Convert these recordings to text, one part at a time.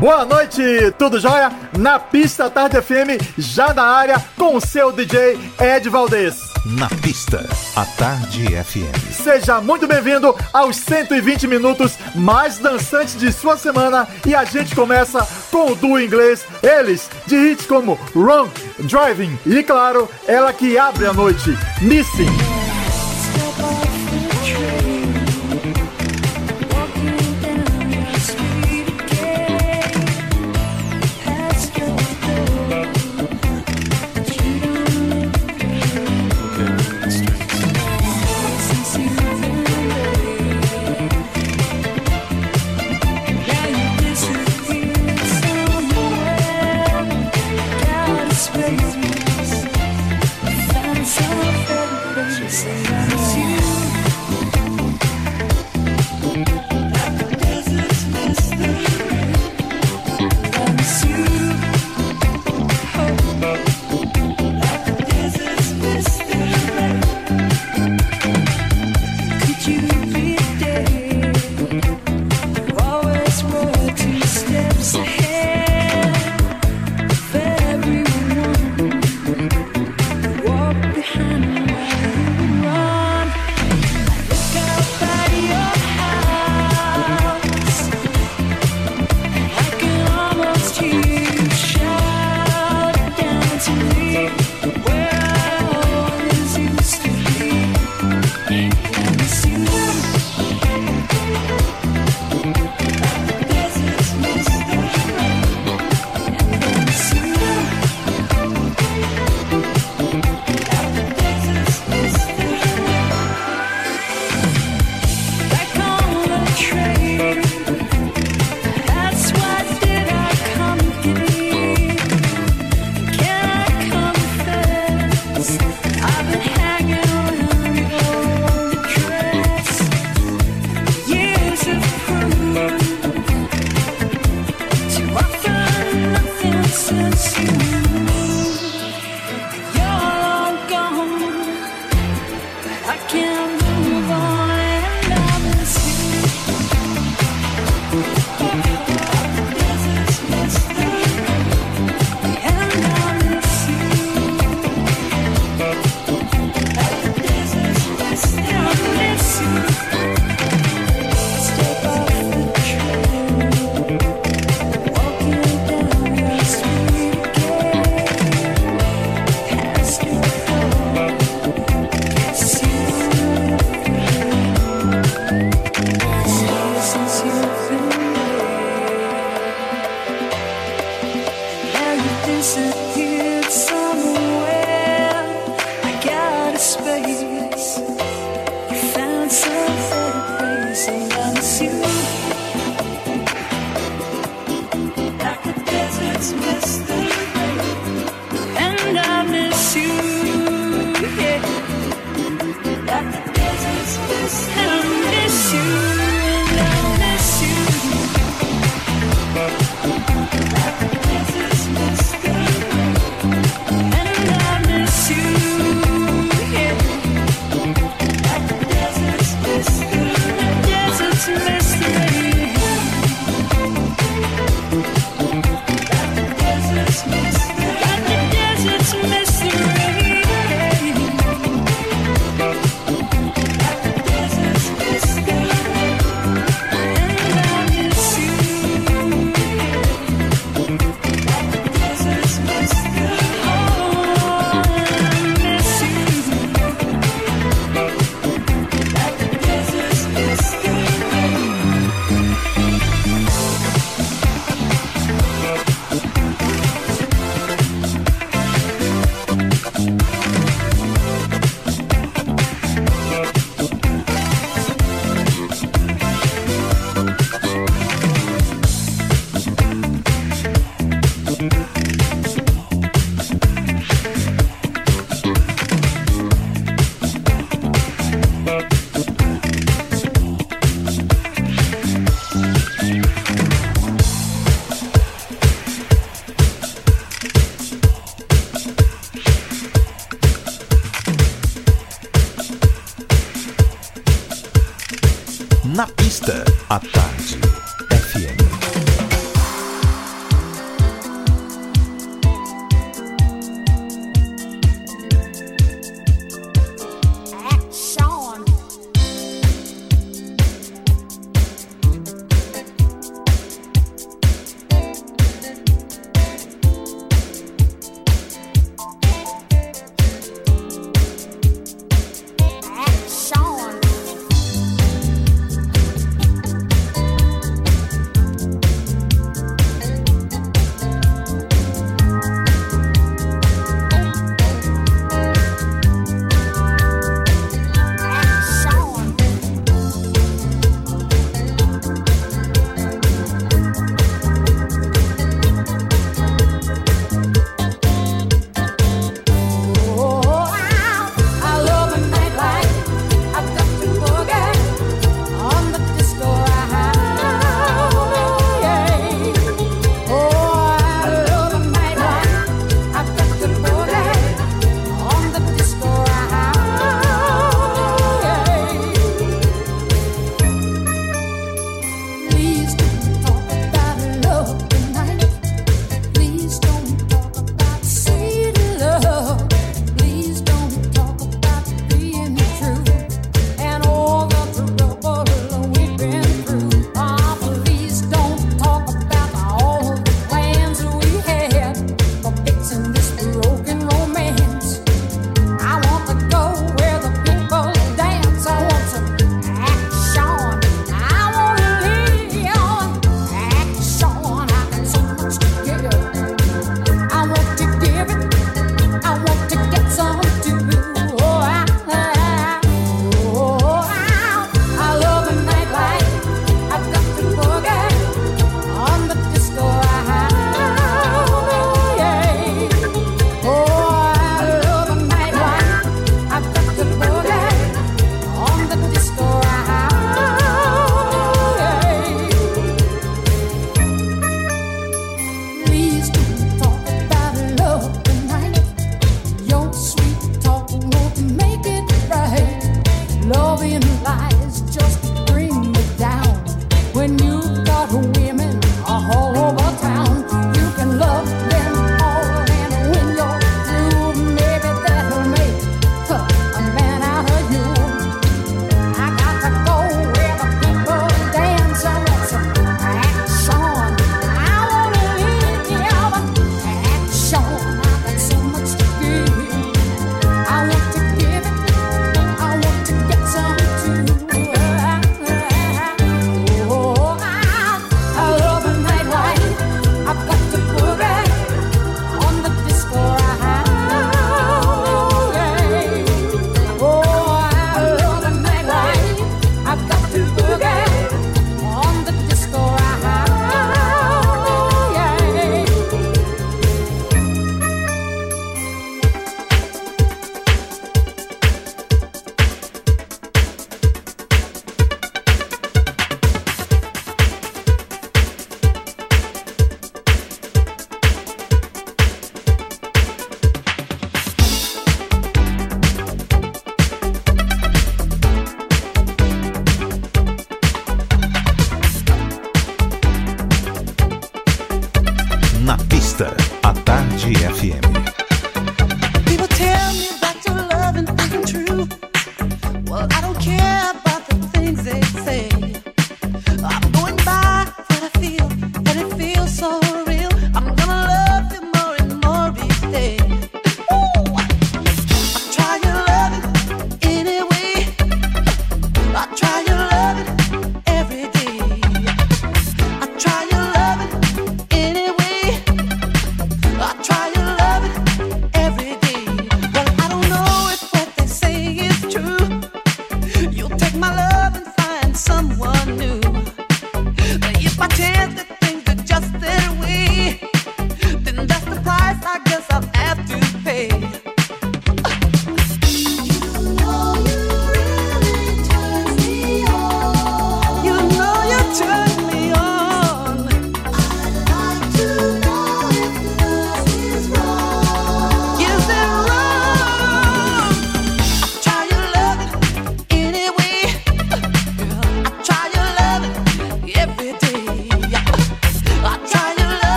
Boa noite, tudo jóia? Na pista Tarde FM, já na área, com o seu DJ Ed Valdez. Na pista, a Tarde FM. Seja muito bem-vindo aos 120 minutos mais dançantes de sua semana e a gente começa com o duo inglês, eles de hits como Run, Driving e, claro, ela que abre a noite, Missing.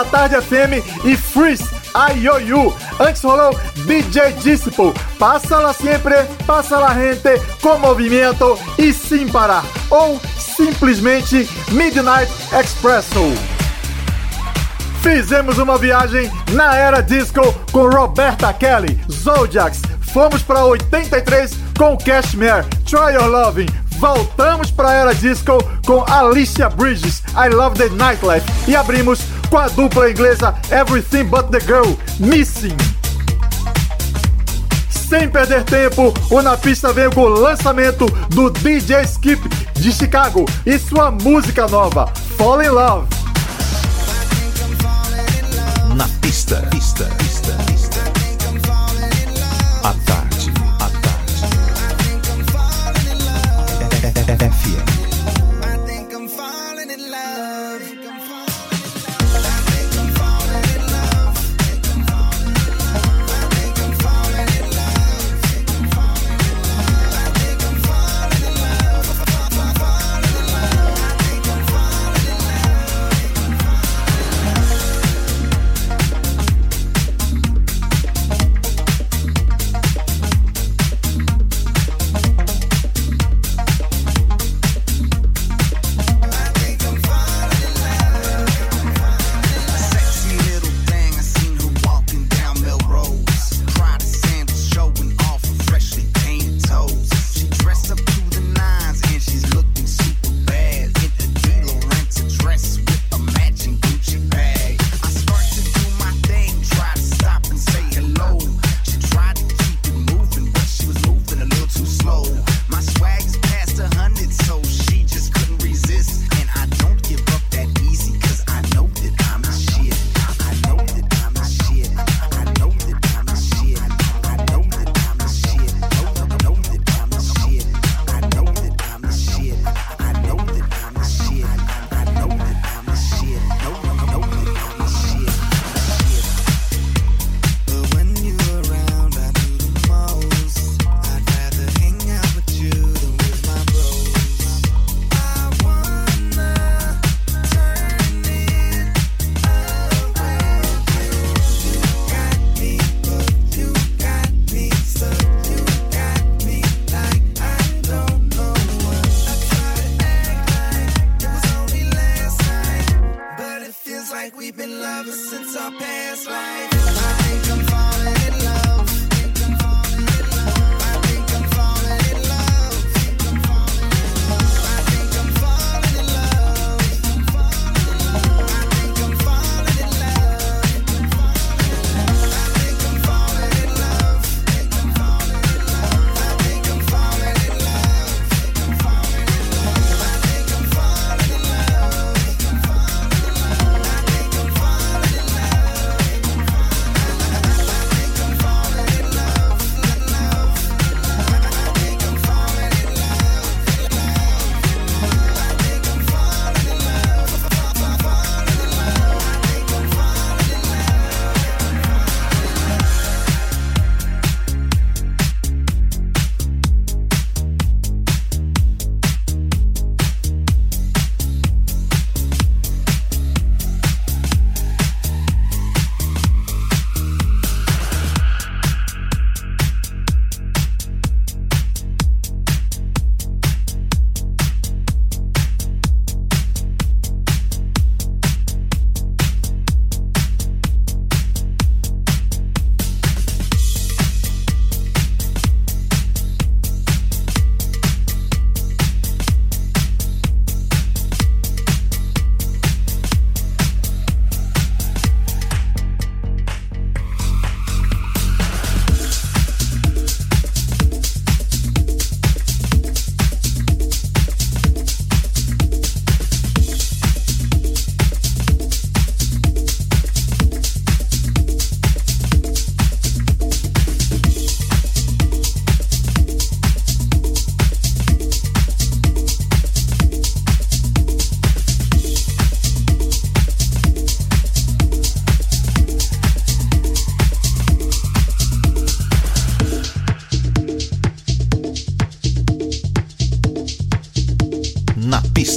da Tarde FM e Freeze, IOU. Antes rolou DJ Disciple, lá Sempre, passa lá Gente, com Movimento e Sim Parar. Ou simplesmente Midnight Expresso. Fizemos uma viagem na era disco com Roberta Kelly, Zodiacs. Fomos para 83 com Cashmere, Try Your Loving. Voltamos para a era disco com Alicia Bridges, I Love the Nightlife. E abrimos com a dupla inglesa Everything But The Girl, Missing. Sem perder tempo, o Na Pista veio com o lançamento do DJ Skip de Chicago e sua música nova, Fall In Love. Na Pista. pista.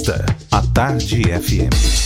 A à Tarde FM.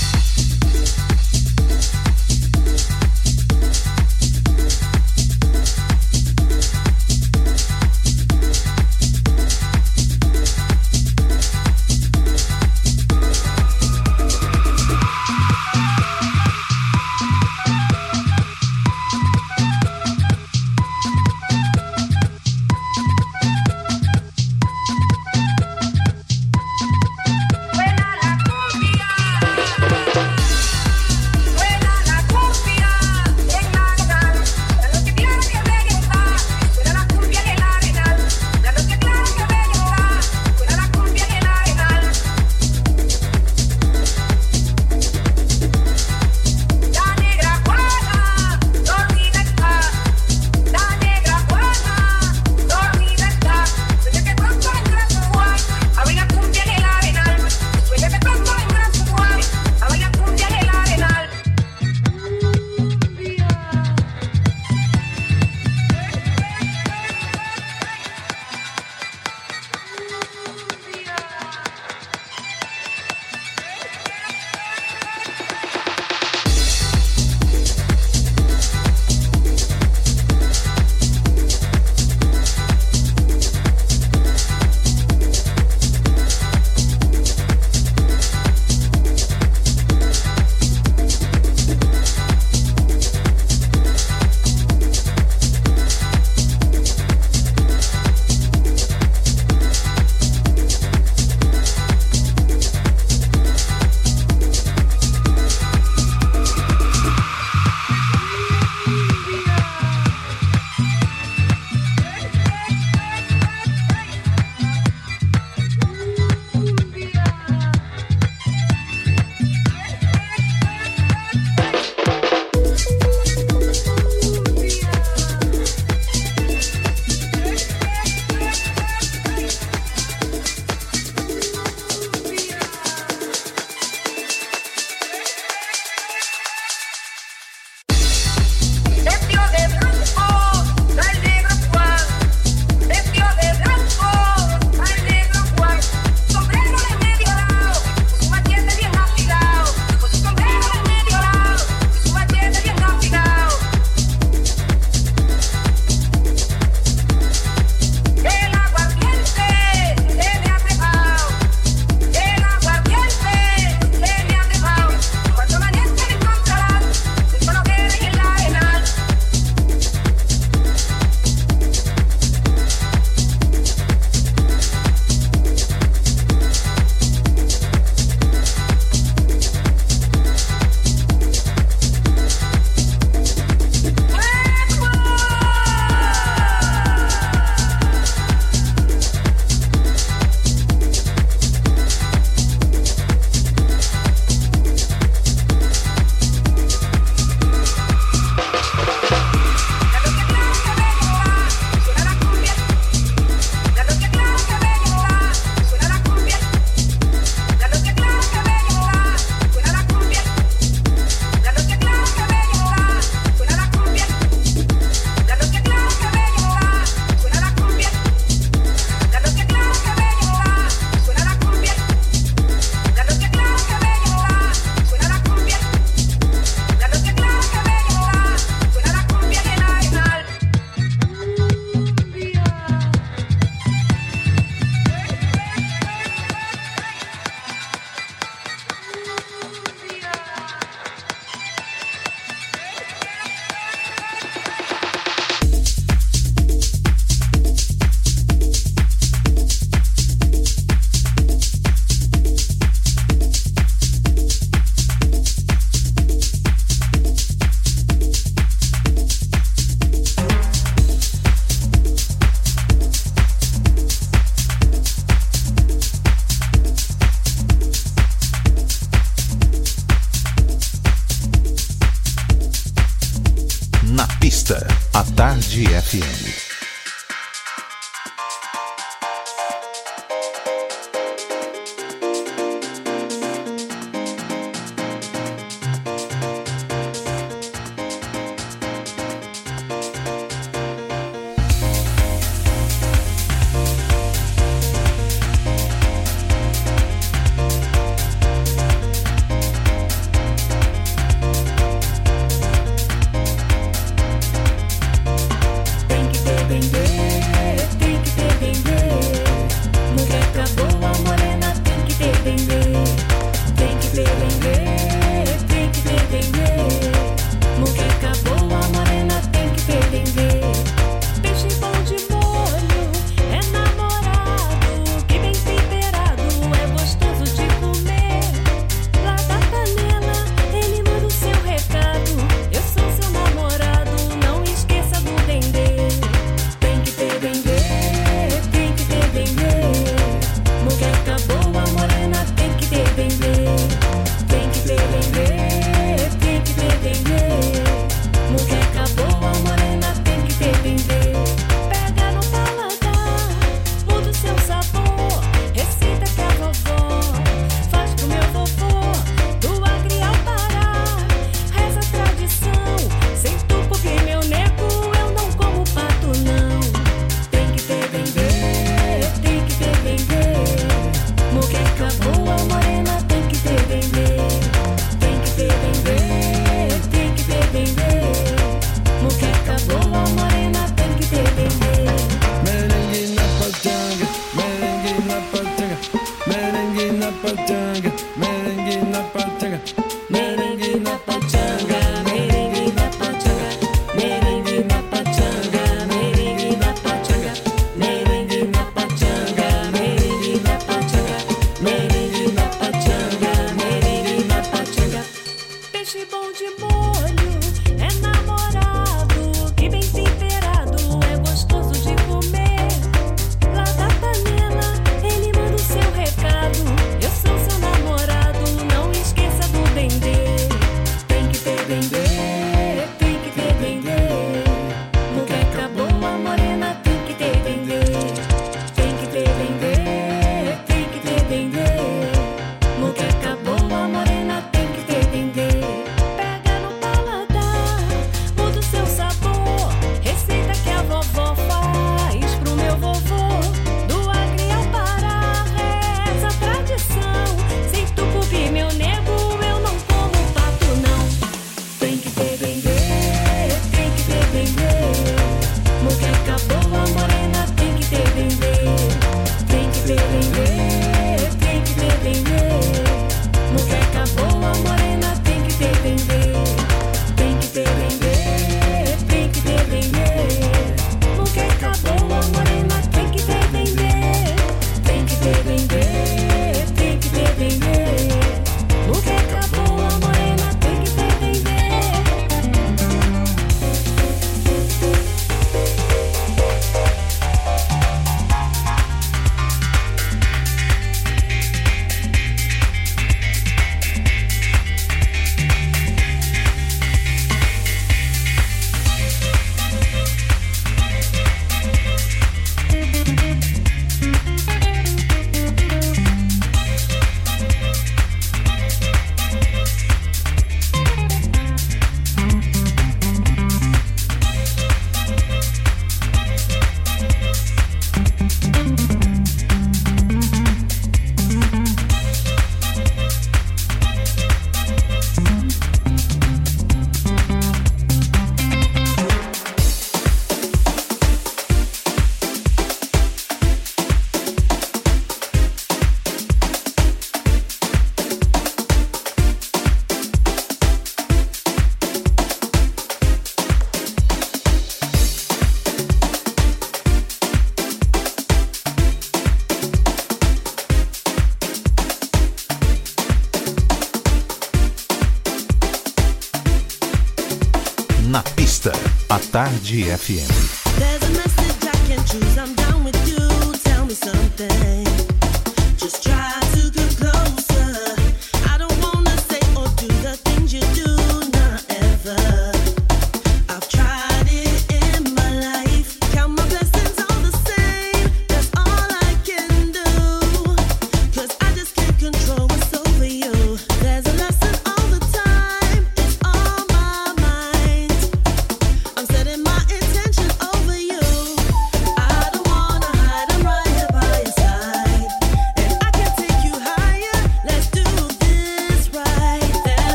Tarde FM.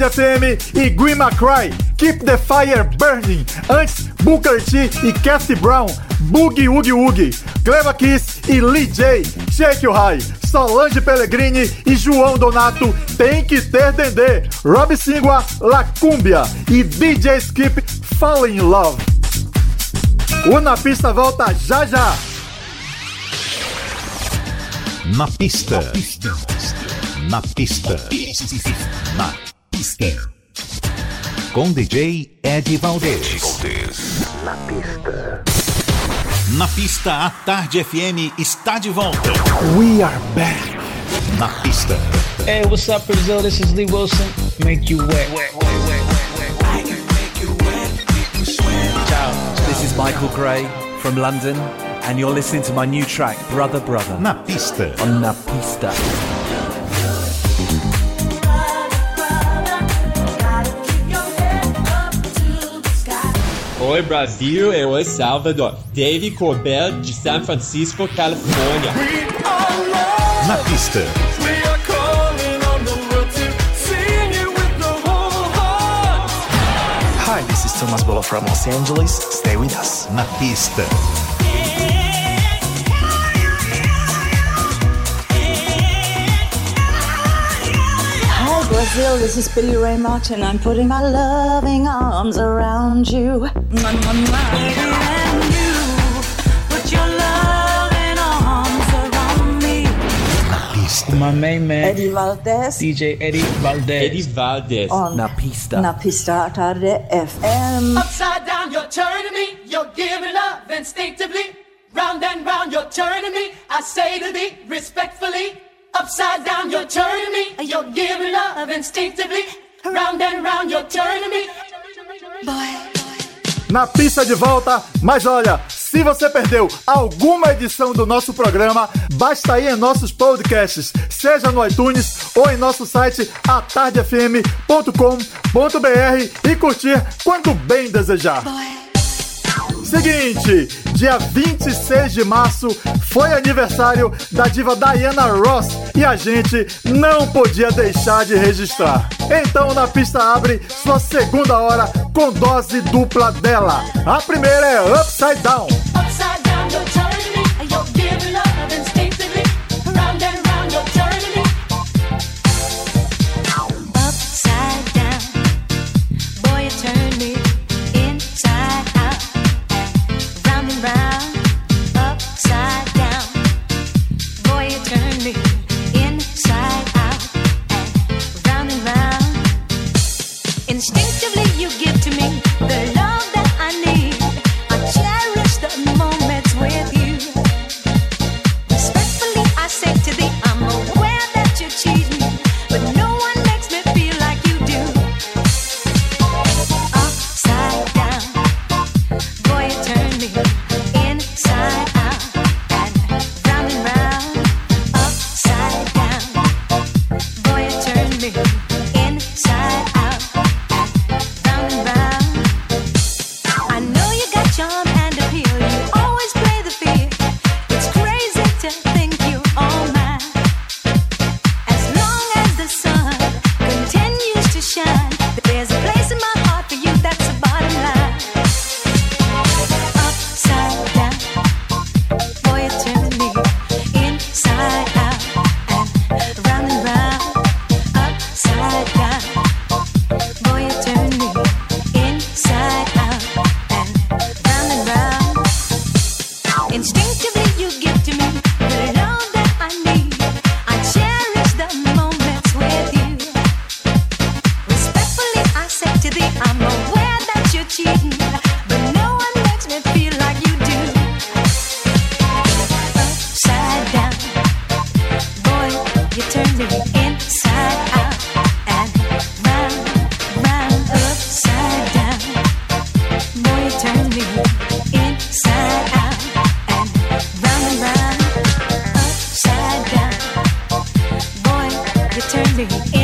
Cidade ATM e Green McCry, Keep the Fire Burning, antes Booker T e Cassie Brown, Boogie Woogie Woogie, Cleva Kiss e Lee J, Shake Your High, Solange Pellegrini e João Donato, Tem Que Ter Dendê, Rob Singua, Lacumbia e DJ Skip, Fall In Love. O Na Pista volta já já! Na pista. Na pista. Na pista. Na pista. Com DJ Ed Valdez. Na pista. Na pista, a Tarde FM está de volta. We are back. Na pista. Hey, what's up, Brazil? This is Lee Wilson. Make you wet. Ciao, this is Michael Gray from London, and you're listening to my new track, Brother Brother, Na pista. on Na Pista. Oi Brasil, eu é Salvador. Dave Corbell de San Francisco, Califórnia. Na pista. Hi, this is Thomas Bolo from Los Angeles. Stay with us. Na pista. Hi Brazil, this is Billy Ray Martin. I'm putting my loving arms around you. Mwah, mwah, mwah. And you put your loving arms around me. My main man, Eddie Valdez DJ Eddie Valdez. Eddie Valdez. on Na Pista. Na Pista Tarde FM. Upside down, you're turning me. You're giving love instinctively. Round and round, you're turning me. I say to thee respectfully. Upside down, you're turning me. You're giving love instinctively. Round and round, you're turning me. Na pista de volta, mas olha, se você perdeu alguma edição do nosso programa, basta ir em nossos podcasts, seja no iTunes ou em nosso site atardefm.com.br e curtir quando bem desejar. Seguinte, dia 26 de março foi aniversário da diva Diana Ross e a gente não podia deixar de registrar. Então na pista abre sua segunda hora com dose dupla dela. A primeira é Upside Down. Upside down, you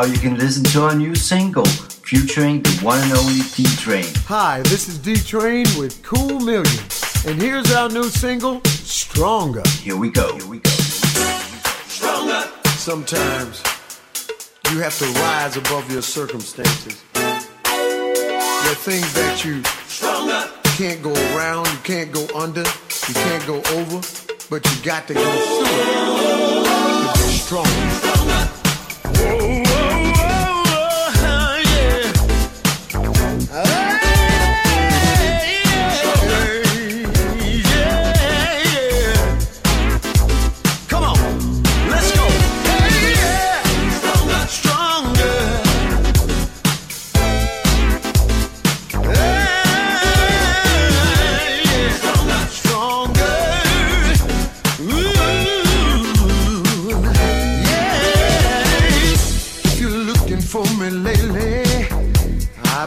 now you can listen to our new single featuring the one and only D Train. Hi, this is D Train with Cool Million, and here's our new single, Stronger. Here we go. Here we go. Stronger. Sometimes you have to rise above your circumstances. There are things that you Stronger. can't go around, you can't go under, you can't go over, but you got to go through it to be strong.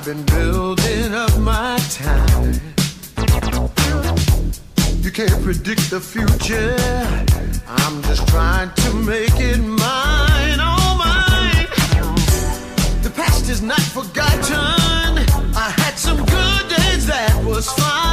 I've been building up my time. You can't predict the future. I'm just trying to make it mine, oh mine. The past is not forgotten. I had some good days that was fine,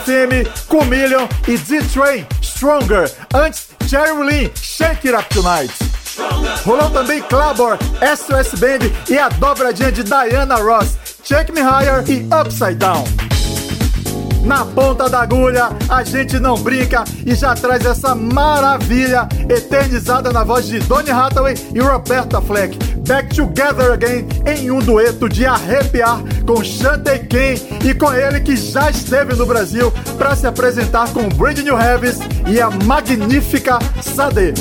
FM, com Million e D-Train, Stronger. Antes, Jerry Lynn, Shake It Up Tonight. Rolou também Clabor, SOS Band e a dobradinha de Diana Ross, Check Me Higher e Upside Down. Na ponta da agulha, a gente não brinca e já traz essa maravilha eternizada na voz de Donny Hathaway e Roberta Fleck. Back Together Again em um dueto de arrepiar com Shante Ken e com ele que já esteve no Brasil para se apresentar com Brand New Heavies e a magnífica Sade.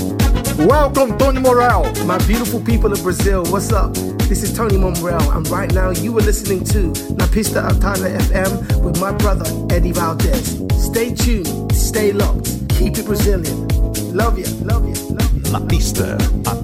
Welcome, Tony Morel. My beautiful people of Brazil, what's up? This is Tony Morel, and right now you are listening to Na Pista Altana FM with my brother Eddie Valdez. Stay tuned, stay locked, keep it Brazilian. Love ya, love ya, love ya. Na pista, à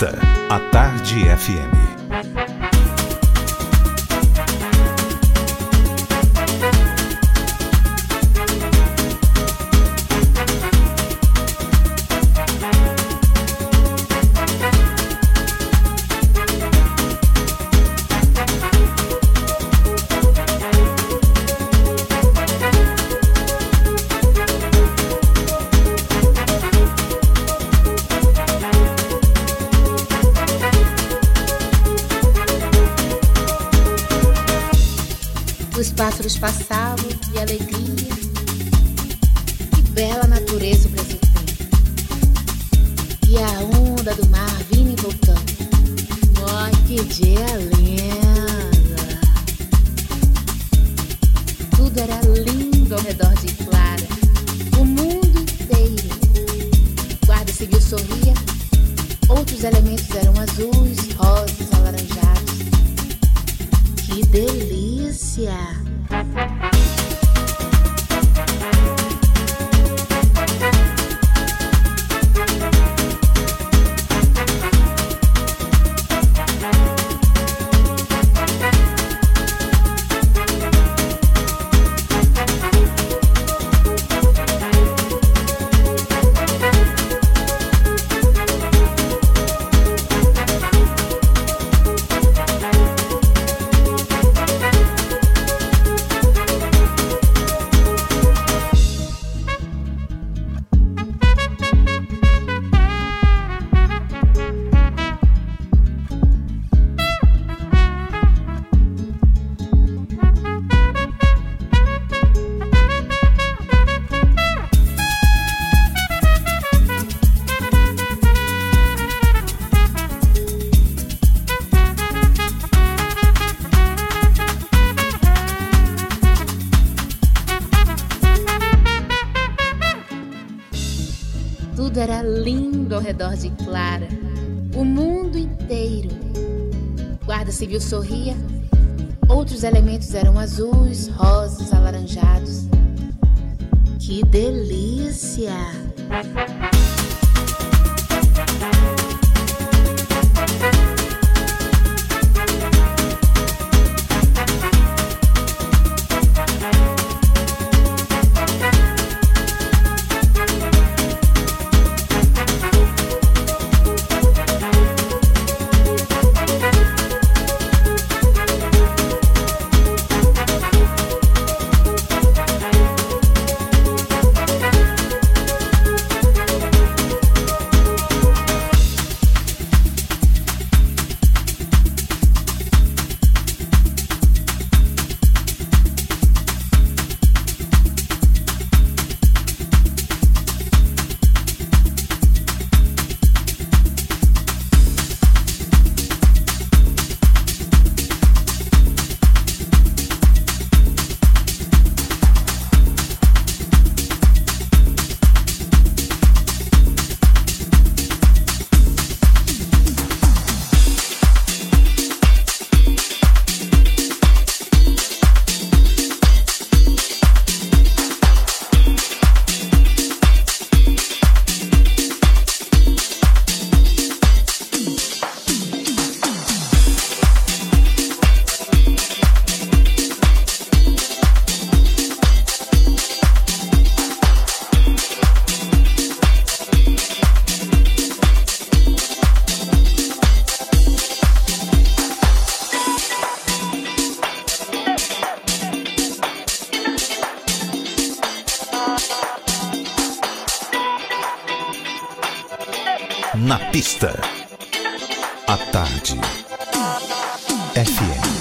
A Tarde FM. Pássaros passavam de alegria. Que bela natureza o Brasil tem. E a onda do mar vindo e voltando. Ai, que dia! Tudo era lindo ao redor de Clara. O mundo inteiro. Guarda seguiu sorria. Outros elementos eram azuis, rosas, alaranjados. Que delícia! Tudo Guarda Civil Na pista, a Tarde FM.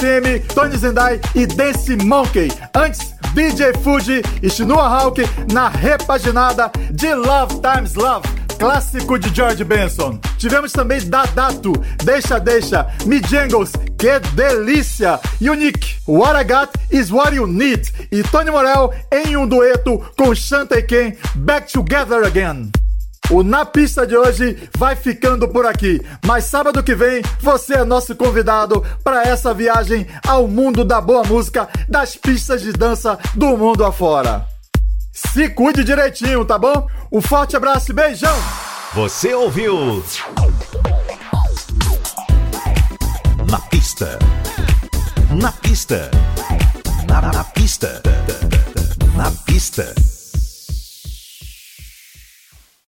FM, Tony Zendai e Dance Monkey. Antes, DJ Fuji e Shinua Hawk na repaginada de Love Times Love, clássico de George Benson. Tivemos também Dadato, Deixa Deixa, Me Jangles, que delícia! Unique, What I Got Is What You Need e Tony Morel em um dueto com Shanta Ken, Back Together Again. O Na Pista de hoje vai ficando por aqui, mas sábado que vem você é nosso convidado para essa viagem ao mundo da boa música, das pistas de dança do mundo afora. Se cuide direitinho, tá bom? Um forte abraço e beijão! Você ouviu? Na pista. Na pista